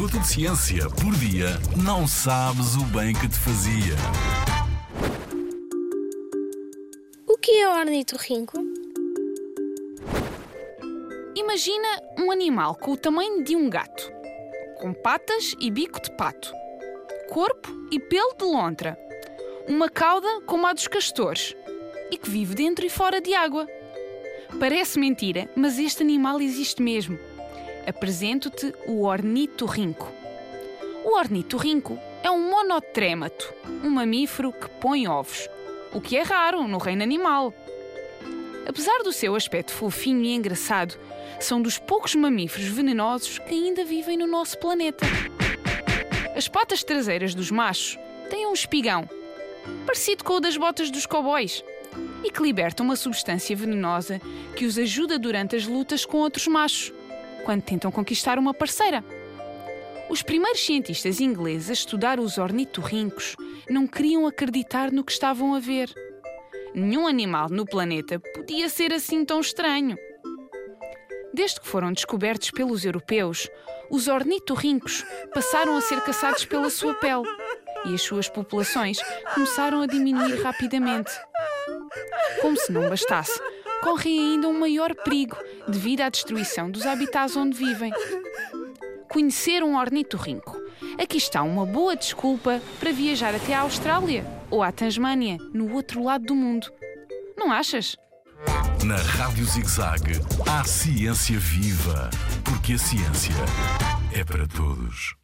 minuto de ciência por dia, não sabes o bem que te fazia. O que é o ornitorrinco? Imagina um animal com o tamanho de um gato, com patas e bico de pato, corpo e pelo de lontra, uma cauda como a dos castores e que vive dentro e fora de água. Parece mentira, mas este animal existe mesmo apresento-te o ornitorrinco. O ornitorrinco é um monotrémato, um mamífero que põe ovos, o que é raro no reino animal. Apesar do seu aspecto fofinho e engraçado, são dos poucos mamíferos venenosos que ainda vivem no nosso planeta. As patas traseiras dos machos têm um espigão, parecido com o das botas dos cowboys, e que liberta uma substância venenosa que os ajuda durante as lutas com outros machos quando tentam conquistar uma parceira. Os primeiros cientistas ingleses a estudar os ornitorrincos não queriam acreditar no que estavam a ver. Nenhum animal no planeta podia ser assim tão estranho. Desde que foram descobertos pelos europeus, os ornitorrincos passaram a ser caçados pela sua pele e as suas populações começaram a diminuir rapidamente. Como se não bastasse, correm ainda um maior perigo devido à destruição dos habitats onde vivem. Conhecer um ornitorrinco. Aqui está uma boa desculpa para viajar até à Austrália ou à Tasmânia, no outro lado do mundo. Não achas? Na Rádio ZigZag, há ciência viva, porque a ciência é para todos.